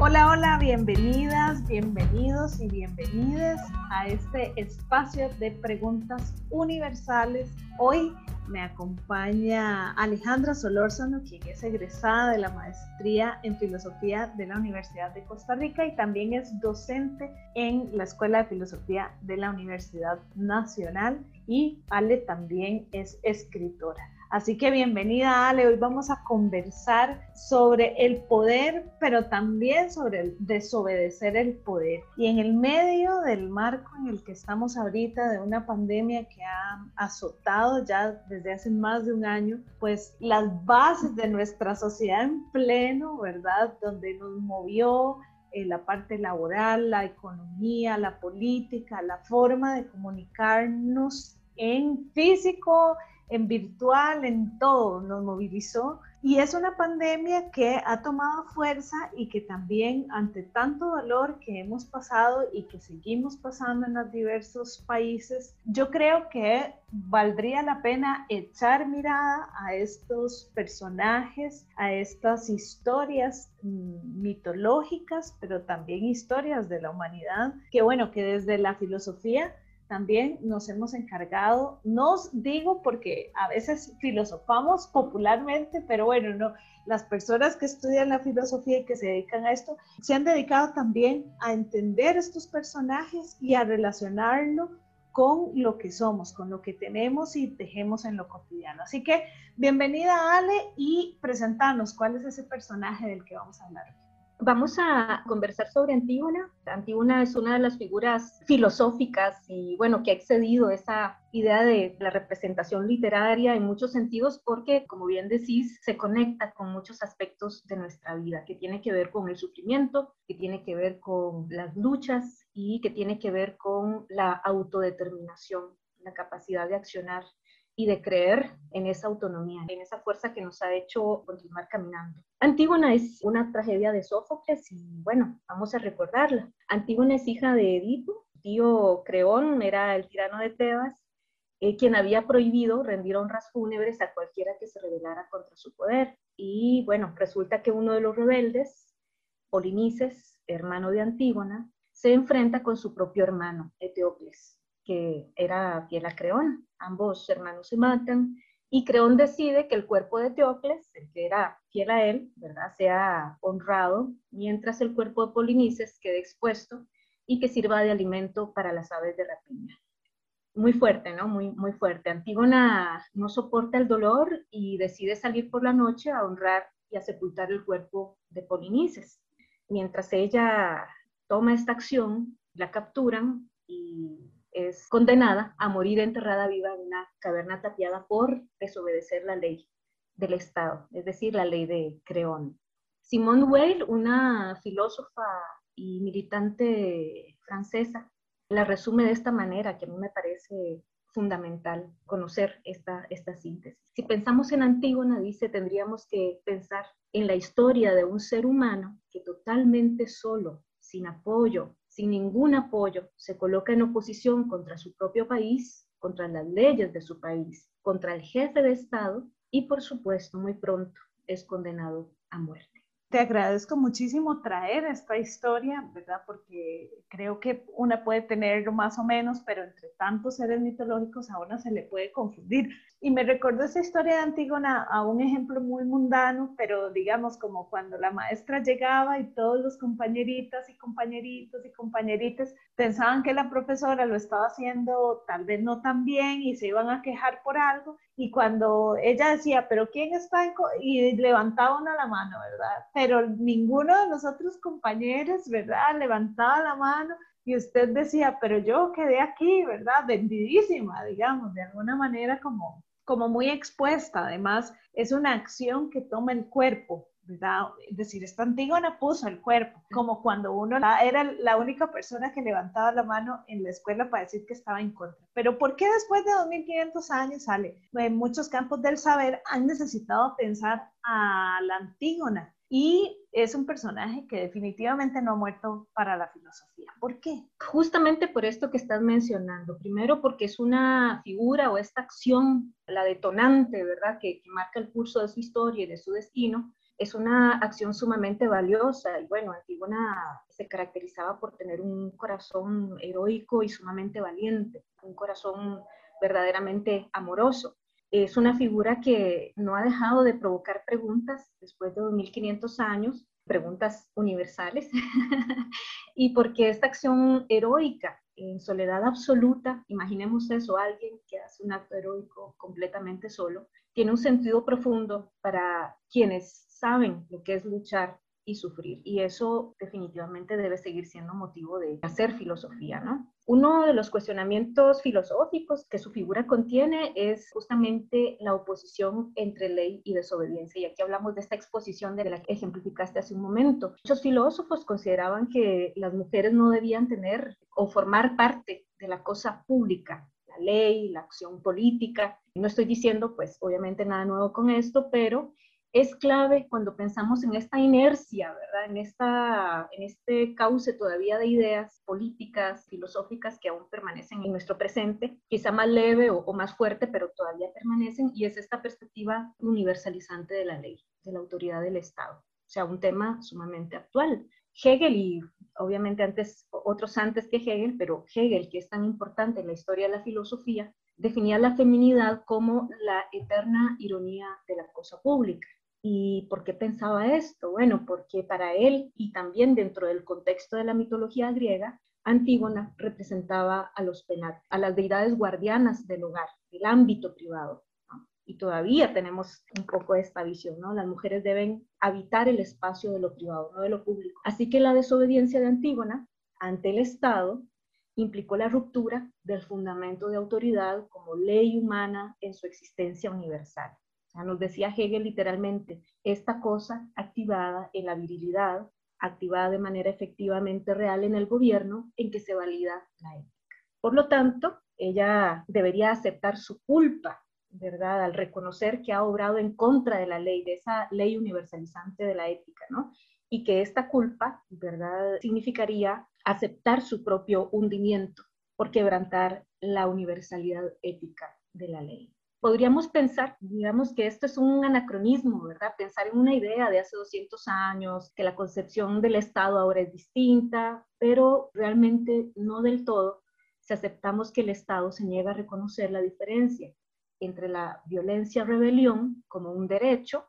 Hola, hola, bienvenidas, bienvenidos y bienvenidas a este espacio de preguntas universales. Hoy me acompaña Alejandra Solórzano, quien es egresada de la maestría en filosofía de la Universidad de Costa Rica y también es docente en la Escuela de Filosofía de la Universidad Nacional y Ale también es escritora. Así que bienvenida Ale, hoy vamos a conversar sobre el poder, pero también sobre el desobedecer el poder. Y en el medio del marco en el que estamos ahorita de una pandemia que ha azotado ya desde hace más de un año, pues las bases de nuestra sociedad en pleno, ¿verdad? Donde nos movió eh, la parte laboral, la economía, la política, la forma de comunicarnos en físico, en virtual, en todo, nos movilizó. Y es una pandemia que ha tomado fuerza y que también ante tanto dolor que hemos pasado y que seguimos pasando en los diversos países, yo creo que valdría la pena echar mirada a estos personajes, a estas historias mm, mitológicas, pero también historias de la humanidad, que bueno, que desde la filosofía también nos hemos encargado, no os digo porque a veces filosofamos popularmente, pero bueno, no, las personas que estudian la filosofía y que se dedican a esto se han dedicado también a entender estos personajes y a relacionarlo con lo que somos, con lo que tenemos y tejemos en lo cotidiano. Así que bienvenida Ale y presentarnos cuál es ese personaje del que vamos a hablar hoy. Vamos a conversar sobre Antígona. Antígona es una de las figuras filosóficas y bueno, que ha excedido esa idea de la representación literaria en muchos sentidos porque, como bien decís, se conecta con muchos aspectos de nuestra vida, que tiene que ver con el sufrimiento, que tiene que ver con las luchas y que tiene que ver con la autodeterminación, la capacidad de accionar y de creer en esa autonomía, en esa fuerza que nos ha hecho continuar caminando. Antígona es una tragedia de Sófocles y bueno, vamos a recordarla. Antígona es hija de Edipo, tío Creón era el tirano de Tebas, eh, quien había prohibido rendir honras fúnebres a cualquiera que se rebelara contra su poder. Y bueno, resulta que uno de los rebeldes, Polinices, hermano de Antígona, se enfrenta con su propio hermano, Eteocles que era fiel a Creón. Ambos hermanos se matan y Creón decide que el cuerpo de Teocles, el que era fiel a él, ¿verdad? sea honrado, mientras el cuerpo de Polinices quede expuesto y que sirva de alimento para las aves de rapiña. Muy fuerte, ¿no? Muy, muy fuerte. Antígona no soporta el dolor y decide salir por la noche a honrar y a sepultar el cuerpo de Polinices. Mientras ella toma esta acción, la capturan y es condenada a morir enterrada viva en una caverna tapiada por desobedecer la ley del Estado, es decir, la ley de Creón. Simone Weil, una filósofa y militante francesa, la resume de esta manera, que a mí me parece fundamental conocer esta, esta síntesis. Si pensamos en Antígona, dice, tendríamos que pensar en la historia de un ser humano que totalmente solo, sin apoyo, sin ningún apoyo, se coloca en oposición contra su propio país, contra las leyes de su país, contra el jefe de Estado y, por supuesto, muy pronto es condenado a muerte. Te agradezco muchísimo traer esta historia, ¿verdad? Porque creo que una puede tenerlo más o menos, pero entre tantos seres mitológicos a una se le puede confundir. Y me recordó esa historia de Antígona a un ejemplo muy mundano, pero digamos como cuando la maestra llegaba y todos los compañeritas y compañeritos y compañeritas pensaban que la profesora lo estaba haciendo tal vez no tan bien y se iban a quejar por algo. Y cuando ella decía, pero ¿quién está? En y levantaba una la mano, ¿verdad? Pero ninguno de los otros compañeros, ¿verdad? Levantaba la mano y usted decía, pero yo quedé aquí, ¿verdad? Vendidísima, digamos, de alguna manera como como muy expuesta. Además, es una acción que toma el cuerpo, ¿verdad? Es decir, esta Antígona puso el cuerpo, como cuando uno era la única persona que levantaba la mano en la escuela para decir que estaba en contra. Pero ¿por qué después de 2500 años sale? En muchos campos del saber han necesitado pensar a la Antígona y es un personaje que definitivamente no ha muerto para la filosofía. ¿Por qué? Justamente por esto que estás mencionando. Primero porque es una figura o esta acción, la detonante, ¿verdad?, que, marca el curso de su historia y de su destino. es una acción sumamente valiosa y bueno, Antígona se caracterizaba por tener un corazón heroico y sumamente valiente, un corazón verdaderamente amoroso. Es una figura que no ha dejado de provocar preguntas después de 2500 años, preguntas universales, y porque esta acción heroica en soledad absoluta, imaginemos eso, alguien que hace un acto heroico completamente solo, tiene un sentido profundo para quienes saben lo que es luchar y sufrir. Y eso definitivamente debe seguir siendo motivo de hacer filosofía, ¿no? Uno de los cuestionamientos filosóficos que su figura contiene es justamente la oposición entre ley y desobediencia. Y aquí hablamos de esta exposición de la que ejemplificaste hace un momento. Muchos filósofos consideraban que las mujeres no debían tener o formar parte de la cosa pública, la ley, la acción política. No estoy diciendo, pues, obviamente nada nuevo con esto, pero es clave cuando pensamos en esta inercia, ¿verdad? En, esta, en este cauce todavía de ideas políticas, filosóficas que aún permanecen en nuestro presente, quizá más leve o, más fuerte, pero todavía permanecen, y es esta perspectiva universalizante de la ley, de la autoridad del Estado. O sea, un tema sumamente actual. Hegel y obviamente antes, otros antes que Hegel, pero Hegel, que es tan importante en la historia de la filosofía, definía la feminidad como la eterna ironía de la cosa pública. ¿Y por qué pensaba esto? Bueno, porque para él y también dentro del contexto de la mitología griega, Antígona representaba a los penates, a las deidades guardianas del hogar, del ámbito privado. Y todavía tenemos un poco esta visión, ¿no? Las mujeres deben habitar el espacio de lo privado, no de lo público. Así que la desobediencia de Antígona ante el Estado implicó la ruptura del fundamento de autoridad como ley humana en su existencia universal nos decía Hegel literalmente, esta cosa activada en la virilidad, activada de manera efectivamente real en el gobierno, en que se valida la ética. Por lo tanto, ella debería aceptar su culpa, ¿verdad? Al reconocer que ha obrado en contra de la ley, de esa ley universalizante de la ética, ¿no? Y que esta culpa, ¿verdad? Significaría aceptar su propio hundimiento por quebrantar la universalidad ética de la ley podríamos pensar, digamos que esto es un anacronismo, ¿verdad? Pensar en una idea de hace 200 años, que la concepción del Estado ahora es distinta, pero realmente no del todo si aceptamos que el Estado se niega a reconocer la diferencia entre la violencia-rebelión como un derecho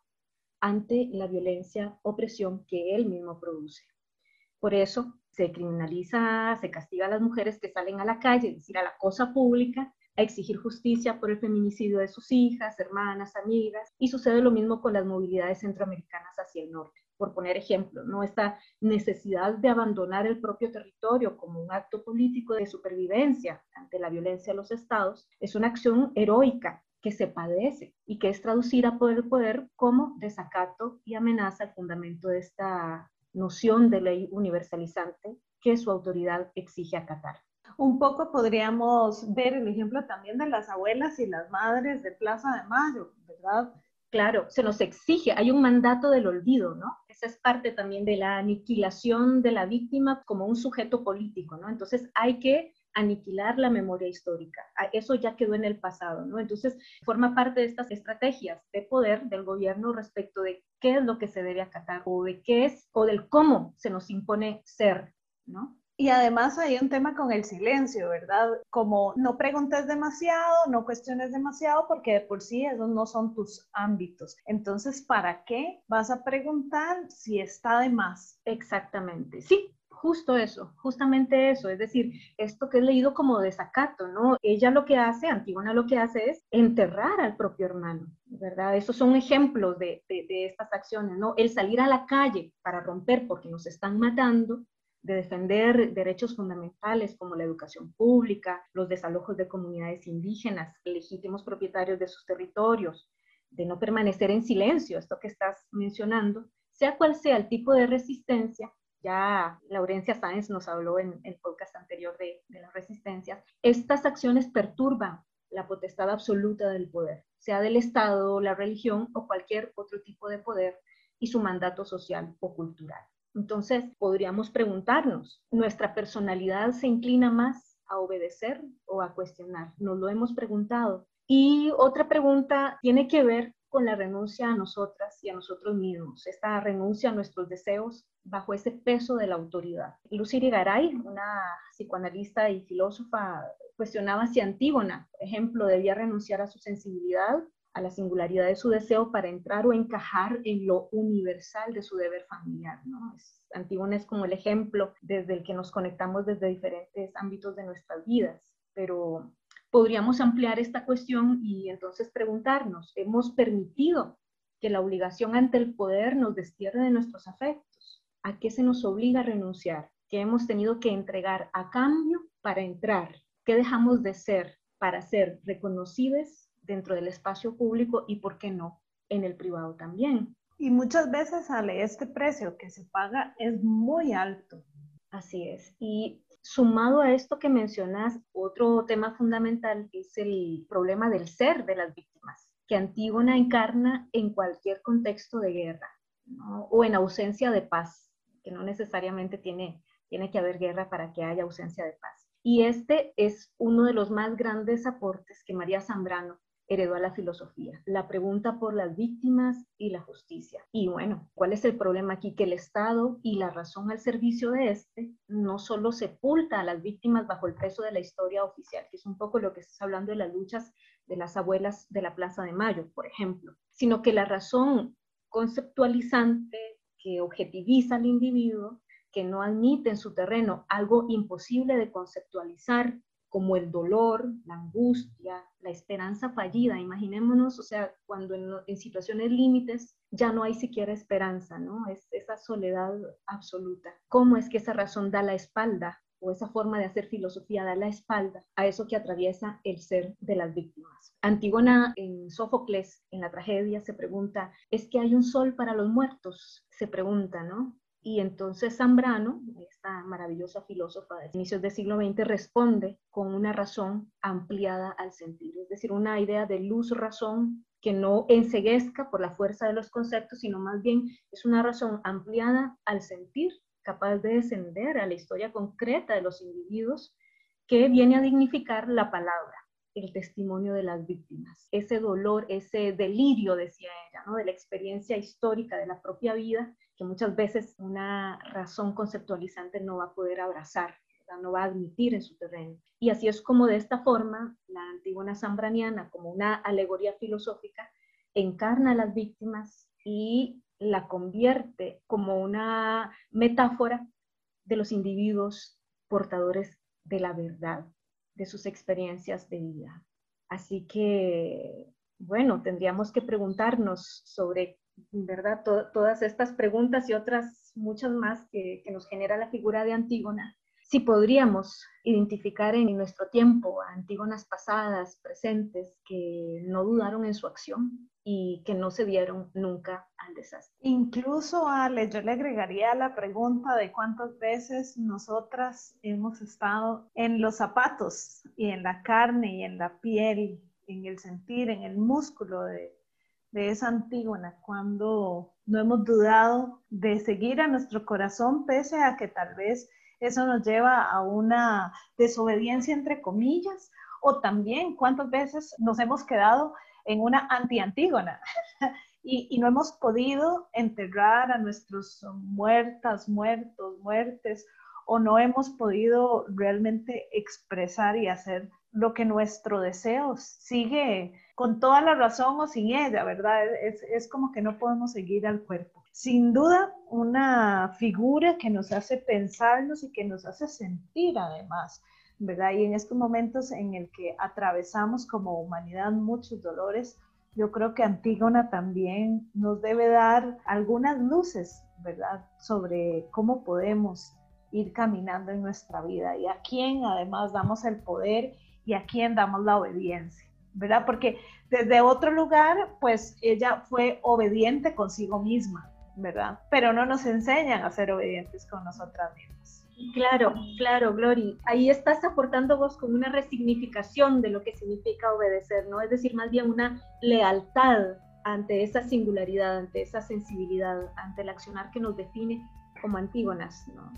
ante la violencia-opresión que él mismo produce. Por eso se criminaliza, se castiga a las mujeres que salen a la calle, es decir, a la cosa pública, a exigir justicia por el feminicidio de sus hijas, hermanas, amigas, y sucede lo mismo con las movilidades centroamericanas hacia el norte. Por poner ejemplo, ¿no? esta necesidad de abandonar el propio territorio como un acto político de supervivencia ante la violencia de los estados es una acción heroica que se padece y que es traducida por el poder como desacato y amenaza al fundamento de esta noción de ley universalizante que su autoridad exige acatar. Un poco podríamos ver el ejemplo también de las abuelas y las madres de Plaza de Mayo, ¿verdad? Claro, se nos exige, hay un mandato del olvido, ¿no? Esa es parte también de la aniquilación de la víctima como un sujeto político, ¿no? Entonces hay que aniquilar la memoria histórica. Eso ya quedó en el pasado, ¿no? Entonces forma parte de estas estrategias de poder del gobierno respecto de qué es lo que se debe acatar o de qué es o del cómo se nos impone ser, ¿no? Y además hay un tema con el silencio, ¿verdad? Como no preguntes demasiado, no cuestiones demasiado, porque de por sí esos no son tus ámbitos. Entonces, ¿para qué vas a preguntar si está de más? Exactamente, sí. Justo eso, justamente eso, es decir, esto que es leído como desacato, ¿no? Ella lo que hace, Antígona lo que hace es enterrar al propio hermano, ¿verdad? Esos son ejemplos de, de estas acciones, ¿no? El salir a la calle para romper porque nos están matando, de defender derechos fundamentales como la educación pública, los desalojos de comunidades indígenas, legítimos propietarios de sus territorios, de no permanecer en silencio, esto que estás mencionando, sea cual sea el tipo de resistencia, ya Laurencia Sáenz nos habló en el podcast anterior de, de las resistencias, estas acciones perturban la potestad absoluta del poder, sea del Estado, la religión o cualquier otro tipo de poder y su mandato social o cultural. Entonces, podríamos preguntarnos, ¿nuestra personalidad se inclina más a obedecer o a cuestionar? Nos lo hemos preguntado. Y otra pregunta tiene que ver con la renuncia a nosotras y a nosotros mismos, esta renuncia a nuestros deseos bajo ese peso de la autoridad. Lucy Garay, una psicoanalista y filósofa, cuestionaba si Antígona, por ejemplo, debía renunciar a su sensibilidad, a la singularidad de su deseo para entrar o encajar en lo universal de su deber familiar. ¿no? Antígona es como el ejemplo desde el que nos conectamos desde diferentes ámbitos de nuestras vidas, pero podríamos ampliar esta cuestión y entonces preguntarnos, ¿hemos permitido que la obligación ante el poder nos destierre de nuestros afectos? ¿A qué se nos obliga a renunciar? ¿Qué hemos tenido que entregar a cambio para entrar? ¿Qué dejamos de ser para ser reconocidos dentro del espacio público y, por qué no, en el privado también? Y muchas veces sale este precio que se paga es muy alto. Así es. Y Sumado a esto que mencionas, otro tema fundamental es el problema del ser de las víctimas, que Antígona encarna en cualquier contexto de guerra o en ausencia de paz, que no necesariamente tiene, tiene que haber guerra para que haya ausencia de paz. Y este es uno de los más grandes aportes que María Zambrano heredó a la filosofía, la pregunta por las víctimas y la justicia. Y bueno, ¿cuál es el problema aquí? Que el Estado y la razón al servicio de este no solo sepulta a las víctimas bajo el peso de la historia oficial, que es un poco lo que estás hablando de las luchas de las abuelas de la Plaza de Mayo, por ejemplo, sino que la razón conceptualizante que objetiviza al individuo, que no admite en su terreno algo imposible de conceptualizar, como el dolor, la angustia, la esperanza fallida. Imaginémonos, o sea, cuando en, situaciones límites ya no hay siquiera esperanza, ¿no? Es esa soledad absoluta. ¿Cómo es que esa razón da la espalda o esa forma de hacer filosofía da la espalda a eso que atraviesa el ser de las víctimas? Antígona en Sófocles, en la tragedia, se pregunta, ¿es que hay un sol para los muertos? Se pregunta, ¿no? Y entonces Zambrano, esta maravillosa filósofa de inicios del siglo XX, responde con una razón ampliada al sentido, es decir, una idea de luz-razón que no enseguezca por la fuerza de los conceptos, sino más bien es una razón ampliada al sentir, capaz de descender a la historia concreta de los individuos, que viene a dignificar la palabra, el testimonio de las víctimas, ese dolor, ese delirio, decía ella, ¿no? de la experiencia histórica de la propia vida que muchas veces una razón conceptualizante no va a poder abrazar, no va a admitir en su terreno. Y así es como de esta forma la Antígona Zambraniana, como una alegoría filosófica, encarna a las víctimas y la convierte como una metáfora de los individuos portadores de la verdad, de sus experiencias de vida. Así que, bueno, tendríamos que preguntarnos sobre ¿verdad? todas estas preguntas y otras muchas más que, nos genera la figura de Antígona, si podríamos identificar en nuestro tiempo a Antígonas pasadas, presentes, que no dudaron en su acción y que no se dieron nunca al desastre. Incluso, Ale, yo le agregaría la pregunta de cuántas veces nosotras hemos estado en los zapatos y en la carne y en la piel, en el sentir, en el músculo de, de esa Antígona, cuando no hemos dudado de seguir a nuestro corazón, pese a que tal vez eso nos lleva a una desobediencia entre comillas, o también cuántas veces nos hemos quedado en una anti-Antígona y, y, no hemos podido enterrar a nuestros muertas, muertos, muertes, o no hemos podido realmente expresar y hacer lo que nuestro deseo sigue con toda la razón o sin ella, ¿verdad? Es, es como que no podemos seguir al cuerpo. Sin duda, una figura que nos hace pensarnos y que nos hace sentir además, ¿verdad? Y en estos momentos en el que atravesamos como humanidad muchos dolores, yo creo que Antígona también nos debe dar algunas luces, ¿verdad? Sobre cómo podemos ir caminando en nuestra vida y a quién además damos el poder y a quién damos la obediencia. ¿verdad? Porque desde otro lugar, pues ella fue obediente consigo misma, ¿verdad? Pero no nos enseñan a ser obedientes con nosotras mismas. Claro, claro, Glory. Ahí estás aportando vos con una resignificación de lo que significa obedecer, ¿no? Es decir, más bien una lealtad ante esa singularidad, ante esa sensibilidad, ante el accionar que nos define como Antígonas. ¿no?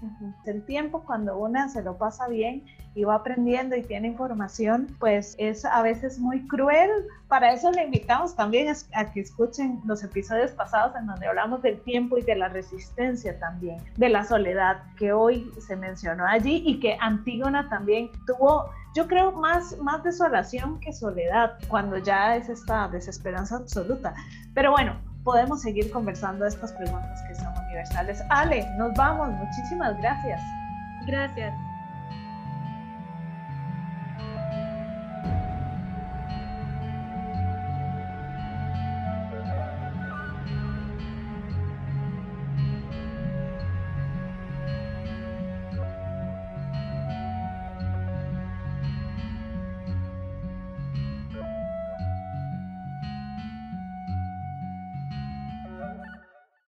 El tiempo cuando una se lo pasa bien y va aprendiendo y tiene información, pues es a veces muy cruel. Para eso le invitamos también a que escuchen los episodios pasados en donde hablamos del tiempo y de la resistencia también, de la soledad que hoy se mencionó allí y que Antígona también tuvo yo creo más, más desolación que soledad, cuando ya es esta desesperanza absoluta. Pero bueno, podemos seguir conversando estas preguntas que son universales. Ale, nos vamos. Muchísimas gracias. Gracias.